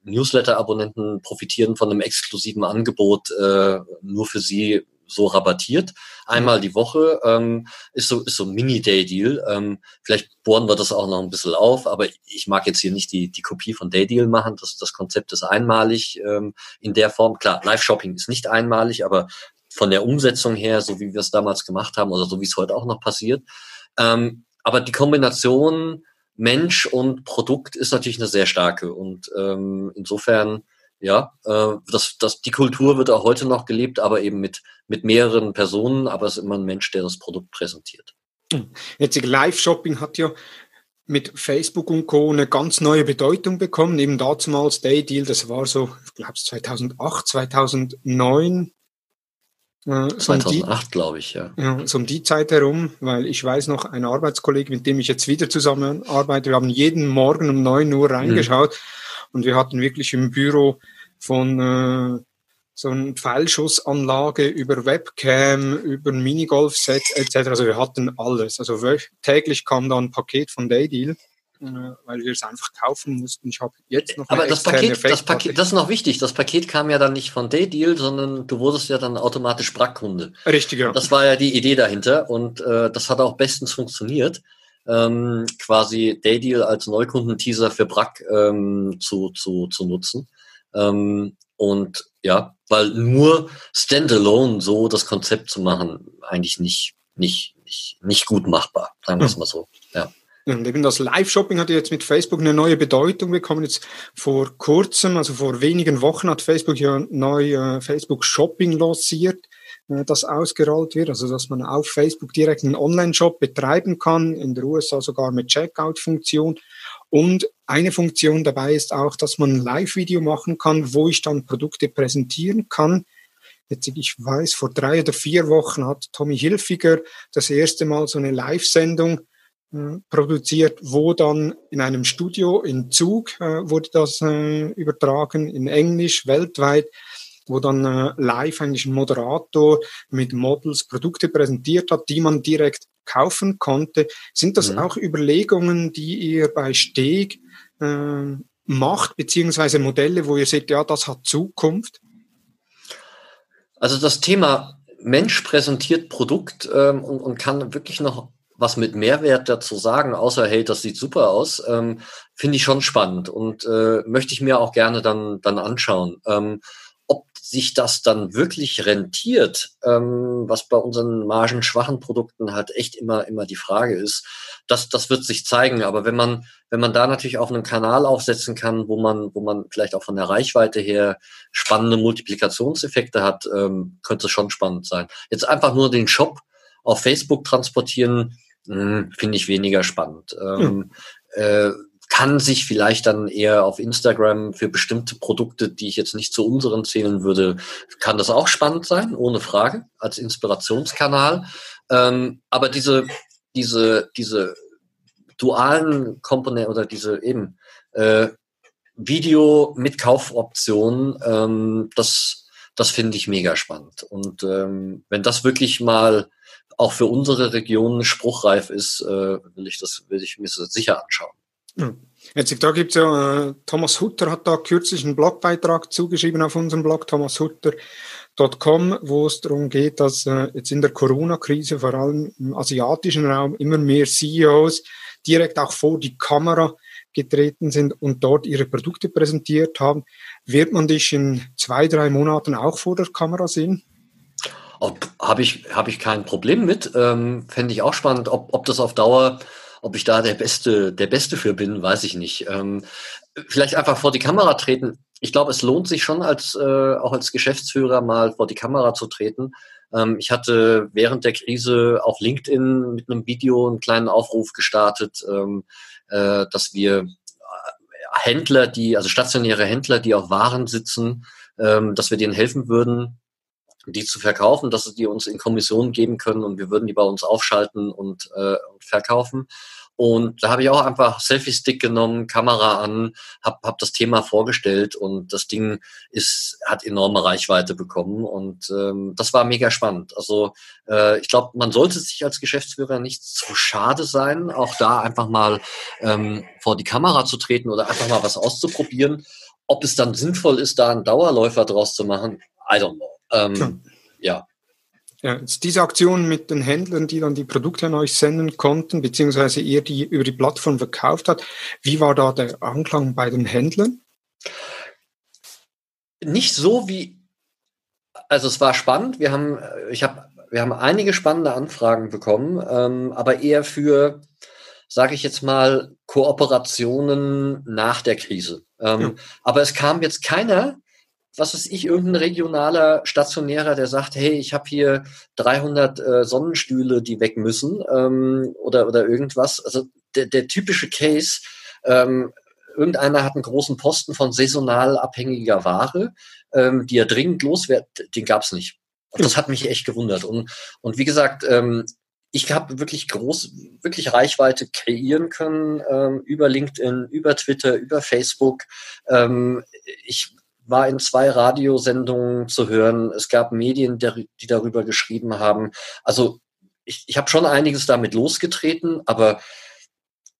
Newsletter-Abonnenten profitieren von einem exklusiven Angebot äh, nur für sie so rabattiert. Einmal die Woche ähm, ist so ist so ein Mini-Day-Deal. Ähm, vielleicht bohren wir das auch noch ein bisschen auf, aber ich mag jetzt hier nicht die, die Kopie von Day-Deal machen. Das, das Konzept ist einmalig ähm, in der Form. Klar, Live-Shopping ist nicht einmalig, aber von der Umsetzung her, so wie wir es damals gemacht haben oder so wie es heute auch noch passiert. Ähm, aber die Kombination Mensch und Produkt ist natürlich eine sehr starke. Und ähm, insofern, ja, äh, das, das, die Kultur wird auch heute noch gelebt, aber eben mit, mit mehreren Personen, aber es ist immer ein Mensch, der das Produkt präsentiert. Hm. Jetzt Live-Shopping hat ja mit Facebook und Co. eine ganz neue Bedeutung bekommen. Eben damals Day Deal, das war so, ich glaube 2008, 2009, äh, so 2008, glaube ich, ja. ja. So um die Zeit herum, weil ich weiß noch, ein Arbeitskollege, mit dem ich jetzt wieder zusammenarbeite, wir haben jeden Morgen um neun Uhr reingeschaut mhm. und wir hatten wirklich im Büro von äh, so eine Pfeilschussanlage über Webcam, über ein Minigolf-Set etc. Also wir hatten alles. Also täglich kam da ein Paket von Daydeal. Äh, weil wir es einfach kaufen mussten. Ich habe jetzt noch Aber das Paket, das Paket, das ist noch wichtig. Das Paket kam ja dann nicht von Daydeal, sondern du wurdest ja dann automatisch Brackkunde. Richtig, ja. Das war ja die Idee dahinter und äh, das hat auch bestens funktioniert. Ähm, quasi Daydeal als Neukundenteaser für Brack ähm, zu, zu, zu nutzen. Ähm, und ja, weil nur Standalone so das Konzept zu machen, eigentlich nicht, nicht, nicht, nicht gut machbar, sagen wir es hm. mal so. Ja. Und eben das Live-Shopping hat jetzt mit Facebook eine neue Bedeutung bekommen. Jetzt vor kurzem, also vor wenigen Wochen, hat Facebook ja neu äh, Facebook Shopping lanciert, äh, das ausgerollt wird. Also dass man auf Facebook direkt einen Online-Shop betreiben kann, in der USA sogar mit Checkout-Funktion. Und eine Funktion dabei ist auch, dass man ein Live-Video machen kann, wo ich dann Produkte präsentieren kann. Jetzt, ich weiß, vor drei oder vier Wochen hat Tommy Hilfiger das erste Mal so eine Live-Sendung produziert, wo dann in einem Studio in Zug äh, wurde das äh, übertragen, in Englisch, weltweit, wo dann äh, live eigentlich ein Moderator mit Models Produkte präsentiert hat, die man direkt kaufen konnte. Sind das mhm. auch Überlegungen, die ihr bei Steg äh, macht, beziehungsweise Modelle, wo ihr seht, ja, das hat Zukunft? Also das Thema Mensch präsentiert Produkt ähm, und, und kann wirklich noch was mit Mehrwert dazu sagen, außer hey, das sieht super aus, ähm, finde ich schon spannend und äh, möchte ich mir auch gerne dann dann anschauen. Ähm, ob sich das dann wirklich rentiert, ähm, was bei unseren margenschwachen Produkten halt echt immer immer die Frage ist, das das wird sich zeigen. Aber wenn man wenn man da natürlich auf einen Kanal aufsetzen kann, wo man wo man vielleicht auch von der Reichweite her spannende Multiplikationseffekte hat, ähm, könnte es schon spannend sein. Jetzt einfach nur den Shop auf Facebook transportieren, finde ich weniger spannend. Ähm, äh, kann sich vielleicht dann eher auf Instagram für bestimmte Produkte, die ich jetzt nicht zu unseren zählen würde, kann das auch spannend sein, ohne Frage, als Inspirationskanal. Ähm, aber diese, diese, diese dualen Komponenten oder diese eben äh, Video mit Kaufoptionen, ähm, das, das finde ich mega spannend. Und ähm, wenn das wirklich mal auch für unsere Region spruchreif ist, äh, will ich das, will ich mir das sicher anschauen. Hm. Jetzt, da gibt's ja, äh, Thomas Hutter hat da kürzlich einen Blogbeitrag zugeschrieben auf unserem Blog, thomashutter.com, wo es darum geht, dass äh, jetzt in der Corona-Krise, vor allem im asiatischen Raum, immer mehr CEOs direkt auch vor die Kamera getreten sind und dort ihre Produkte präsentiert haben. Wird man dich in zwei, drei Monaten auch vor der Kamera sehen? Habe ich, hab ich kein Problem mit. Ähm, Fände ich auch spannend, ob, ob das auf Dauer, ob ich da der Beste, der Beste für bin, weiß ich nicht. Ähm, vielleicht einfach vor die Kamera treten. Ich glaube, es lohnt sich schon, als äh, auch als Geschäftsführer mal vor die Kamera zu treten. Ähm, ich hatte während der Krise auf LinkedIn mit einem Video einen kleinen Aufruf gestartet, ähm, äh, dass wir Händler, die, also stationäre Händler, die auf Waren sitzen, ähm, dass wir denen helfen würden, die zu verkaufen, dass sie die uns in Kommission geben können und wir würden die bei uns aufschalten und, äh, verkaufen. Und da habe ich auch einfach Selfie-Stick genommen, Kamera an, habe hab das Thema vorgestellt und das Ding ist, hat enorme Reichweite bekommen und ähm, das war mega spannend. Also äh, ich glaube, man sollte sich als Geschäftsführer nicht zu schade sein, auch da einfach mal ähm, vor die Kamera zu treten oder einfach mal was auszuprobieren. Ob es dann sinnvoll ist, da einen Dauerläufer draus zu machen, I don't know. Ähm, ja. Ja, diese Aktion mit den Händlern, die dann die Produkte an euch senden konnten, beziehungsweise ihr die über die Plattform verkauft hat, wie war da der Anklang bei den Händlern? Nicht so wie, also es war spannend. Wir haben, ich habe, wir haben einige spannende Anfragen bekommen, ähm, aber eher für, sage ich jetzt mal, Kooperationen nach der Krise. Ähm, ja. Aber es kam jetzt keiner, was weiß ich, irgendein regionaler Stationärer, der sagt, hey, ich habe hier 300 äh, Sonnenstühle, die weg müssen ähm, oder, oder irgendwas. Also der, der typische Case, ähm, irgendeiner hat einen großen Posten von saisonal abhängiger Ware, ähm, die er dringend loswerden, den gab's nicht. Und das hat mich echt gewundert. Und, und wie gesagt, ähm, ich habe wirklich groß, wirklich Reichweite kreieren können ähm, über LinkedIn, über Twitter, über Facebook. Ähm, ich war in zwei Radiosendungen zu hören. Es gab Medien, die darüber geschrieben haben. Also ich, ich habe schon einiges damit losgetreten, aber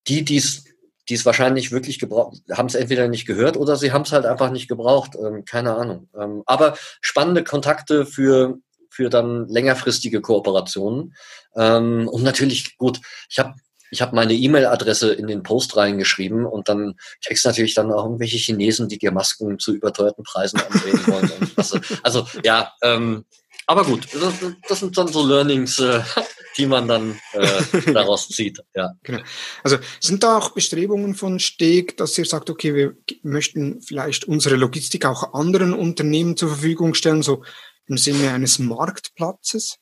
die, die es die es wahrscheinlich wirklich gebraucht, haben es entweder nicht gehört oder sie haben es halt einfach nicht gebraucht. Ähm, keine Ahnung. Ähm, aber spannende Kontakte für für dann längerfristige Kooperationen. Ähm, und natürlich, gut, ich habe ich habe meine E-Mail-Adresse in den Post reingeschrieben und dann kriegst natürlich dann auch irgendwelche Chinesen, die dir Masken zu überteuerten Preisen andrehen wollen. also, also ja, ähm, aber gut, das, das, sind dann so Learnings, äh, die man dann äh, daraus zieht. Ja. Genau. Also sind da auch Bestrebungen von Steg, dass ihr sagt, okay, wir möchten vielleicht unsere Logistik auch anderen Unternehmen zur Verfügung stellen, so im Sinne eines Marktplatzes?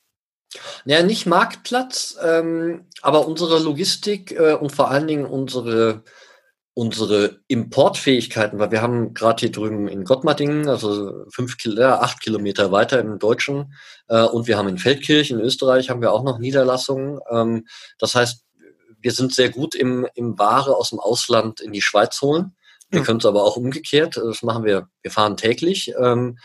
Ja, nicht Marktplatz, ähm, aber unsere Logistik äh, und vor allen Dingen unsere unsere Importfähigkeiten, weil wir haben gerade hier drüben in Gottmattingen, also fünf Kilo, acht Kilometer weiter im Deutschen, äh, und wir haben in Feldkirch in Österreich haben wir auch noch Niederlassungen. Ähm, das heißt, wir sind sehr gut im, im Ware aus dem Ausland in die Schweiz holen. Wir ja. können es aber auch umgekehrt. Das machen wir. Wir fahren täglich. Ähm,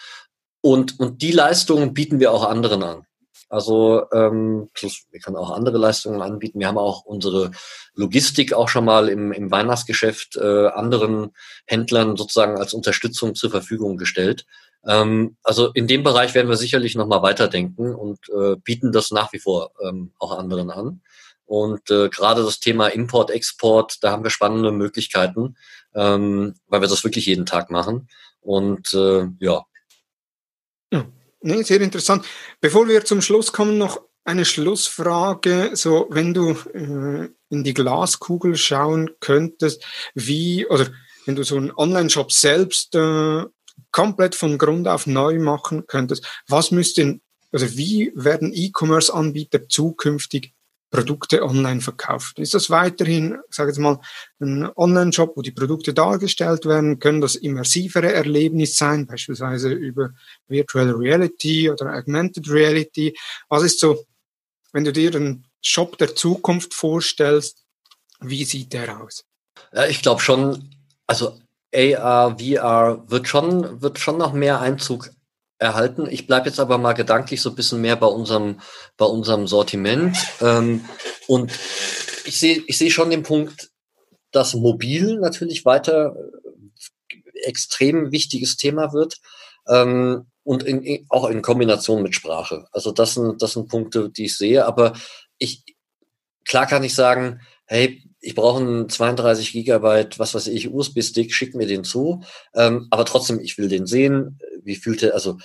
und, und die Leistungen bieten wir auch anderen an. Also ähm, plus, wir können auch andere Leistungen anbieten. Wir haben auch unsere Logistik auch schon mal im, im Weihnachtsgeschäft äh, anderen Händlern sozusagen als Unterstützung zur Verfügung gestellt. Ähm, also in dem Bereich werden wir sicherlich nochmal weiterdenken und äh, bieten das nach wie vor ähm, auch anderen an. Und äh, gerade das Thema Import, Export, da haben wir spannende Möglichkeiten, ähm, weil wir das wirklich jeden Tag machen. Und äh, ja, Nee, sehr interessant. Bevor wir zum Schluss kommen, noch eine Schlussfrage. So, wenn du äh, in die Glaskugel schauen könntest, wie, oder wenn du so einen Online-Shop selbst äh, komplett von Grund auf neu machen könntest, was müsste, also wie werden E-Commerce-Anbieter zukünftig Produkte online verkauft. Ist das weiterhin, sage ich mal, ein Online-Shop, wo die Produkte dargestellt werden? Können das immersivere Erlebnis sein, beispielsweise über Virtual Reality oder Augmented Reality? Was ist so, wenn du dir einen Shop der Zukunft vorstellst, wie sieht der aus? Ja, ich glaube schon, also AR, VR wird schon, wird schon noch mehr Einzug erhalten. Ich bleibe jetzt aber mal gedanklich so ein bisschen mehr bei unserem, bei unserem Sortiment. Ähm, und ich sehe ich sehe schon den Punkt, dass mobil natürlich weiter äh, extrem wichtiges Thema wird. Ähm, und in, auch in Kombination mit Sprache. Also das sind, das sind Punkte, die ich sehe. Aber ich, klar kann ich sagen, hey, ich brauche einen 32 Gigabyte, was weiß ich, USB-Stick, schick mir den zu. Ähm, aber trotzdem, ich will den sehen. Wie fühlt er, also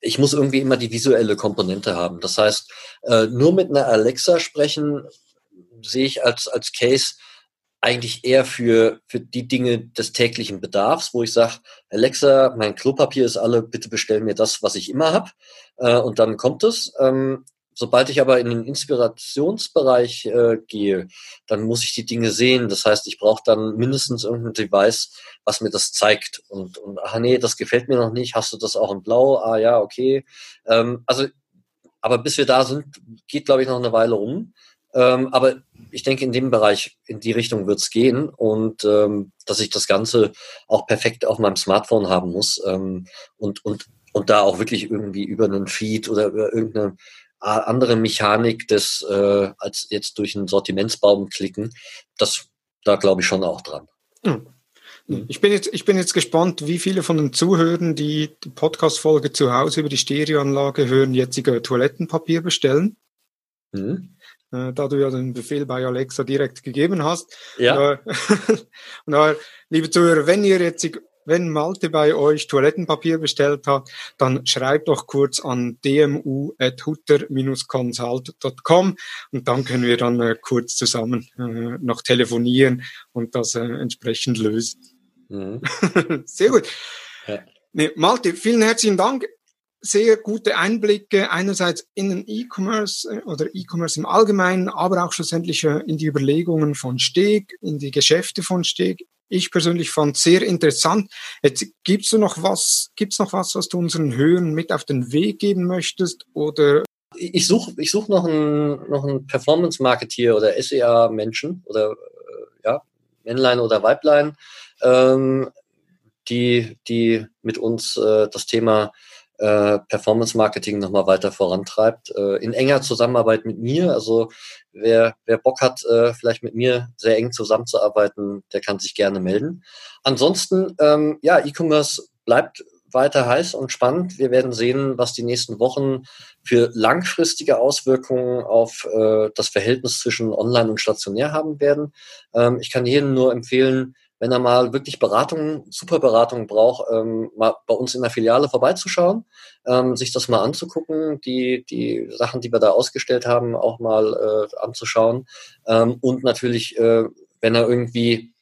ich muss irgendwie immer die visuelle Komponente haben. Das heißt, äh, nur mit einer Alexa sprechen sehe ich als, als Case eigentlich eher für, für die Dinge des täglichen Bedarfs, wo ich sage, Alexa, mein Klopapier ist alle, bitte bestell mir das, was ich immer habe. Äh, und dann kommt es. Sobald ich aber in den Inspirationsbereich äh, gehe, dann muss ich die Dinge sehen. Das heißt, ich brauche dann mindestens irgendein Device, was mir das zeigt. Und, und ach nee, das gefällt mir noch nicht. Hast du das auch in Blau? Ah ja, okay. Ähm, also, aber bis wir da sind, geht, glaube ich, noch eine Weile rum. Ähm, aber ich denke, in dem Bereich, in die Richtung wird es gehen und ähm, dass ich das Ganze auch perfekt auf meinem Smartphone haben muss ähm, und, und, und da auch wirklich irgendwie über einen Feed oder über irgendeine andere Mechanik des, äh, als jetzt durch einen Sortimentsbaum klicken, das, da glaube ich schon auch dran. Hm. Ich bin jetzt, ich bin jetzt gespannt, wie viele von den Zuhörern, die die Podcast-Folge zu Hause über die Stereoanlage hören, jetzt ihr Toilettenpapier bestellen. Äh, da du ja den Befehl bei Alexa direkt gegeben hast. Ja. Und daher, liebe Zuhörer, wenn ihr jetzt, wenn Malte bei euch Toilettenpapier bestellt hat, dann schreibt doch kurz an dmu.hutter-consult.com und dann können wir dann äh, kurz zusammen äh, noch telefonieren und das äh, entsprechend lösen. Mhm. Sehr gut. Ja. Nee, Malte, vielen herzlichen Dank sehr gute Einblicke einerseits in den E-Commerce äh, oder E-Commerce im Allgemeinen, aber auch schlussendlich äh, in die Überlegungen von Steg, in die Geschäfte von Steg. Ich persönlich fand sehr interessant. Jetzt gibt's noch was, gibt's noch was, was du unseren Hörern mit auf den Weg geben möchtest oder? Ich suche ich such noch einen, noch einen Performance-Marketeer oder SEA-Menschen oder, äh, ja, Männlein oder Weiblein, ähm, die, die mit uns äh, das Thema äh, Performance Marketing nochmal weiter vorantreibt, äh, in enger Zusammenarbeit mit mir. Also wer, wer Bock hat, äh, vielleicht mit mir sehr eng zusammenzuarbeiten, der kann sich gerne melden. Ansonsten, ähm, ja, E-Commerce bleibt weiter heiß und spannend. Wir werden sehen, was die nächsten Wochen für langfristige Auswirkungen auf äh, das Verhältnis zwischen Online und Stationär haben werden. Ähm, ich kann jedem nur empfehlen, wenn er mal wirklich Beratung, super Beratung braucht, ähm, mal bei uns in der Filiale vorbeizuschauen, ähm, sich das mal anzugucken, die, die Sachen, die wir da ausgestellt haben, auch mal äh, anzuschauen. Ähm, und natürlich, äh, wenn er irgendwie,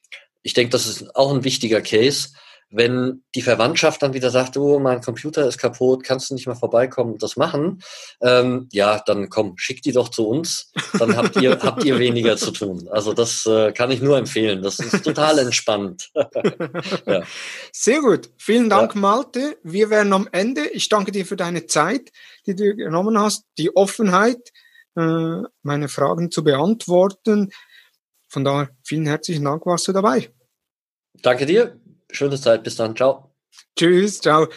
ich denke, das ist auch ein wichtiger Case, wenn die Verwandtschaft dann wieder sagt, oh, mein Computer ist kaputt, kannst du nicht mal vorbeikommen und das machen, ähm, ja, dann komm, schick die doch zu uns, dann habt ihr, habt ihr weniger zu tun. Also das äh, kann ich nur empfehlen. Das ist total entspannt. ja. Sehr gut. Vielen Dank, ja. Malte. Wir wären am Ende. Ich danke dir für deine Zeit, die du genommen hast, die Offenheit, äh, meine Fragen zu beantworten. Von daher vielen herzlichen Dank, warst du dabei. Danke dir. Schöne Zeit, bis dann, ciao. Tschüss, ciao.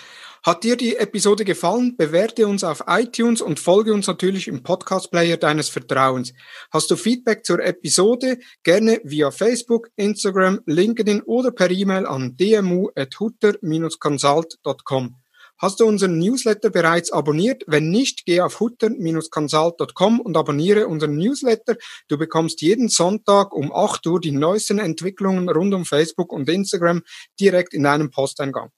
Hat dir die Episode gefallen? Bewerte uns auf iTunes und folge uns natürlich im Podcast-Player deines Vertrauens. Hast du Feedback zur Episode? Gerne via Facebook, Instagram, LinkedIn oder per E-Mail an dmu.hutter-consult.com. Hast du unseren Newsletter bereits abonniert? Wenn nicht, geh auf hutter-consult.com und abonniere unseren Newsletter. Du bekommst jeden Sonntag um 8 Uhr die neuesten Entwicklungen rund um Facebook und Instagram direkt in deinem Posteingang.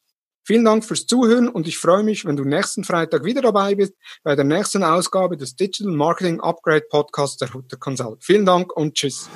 Vielen Dank fürs Zuhören und ich freue mich, wenn du nächsten Freitag wieder dabei bist bei der nächsten Ausgabe des Digital Marketing Upgrade Podcasts der Hutter Consult. Vielen Dank und tschüss.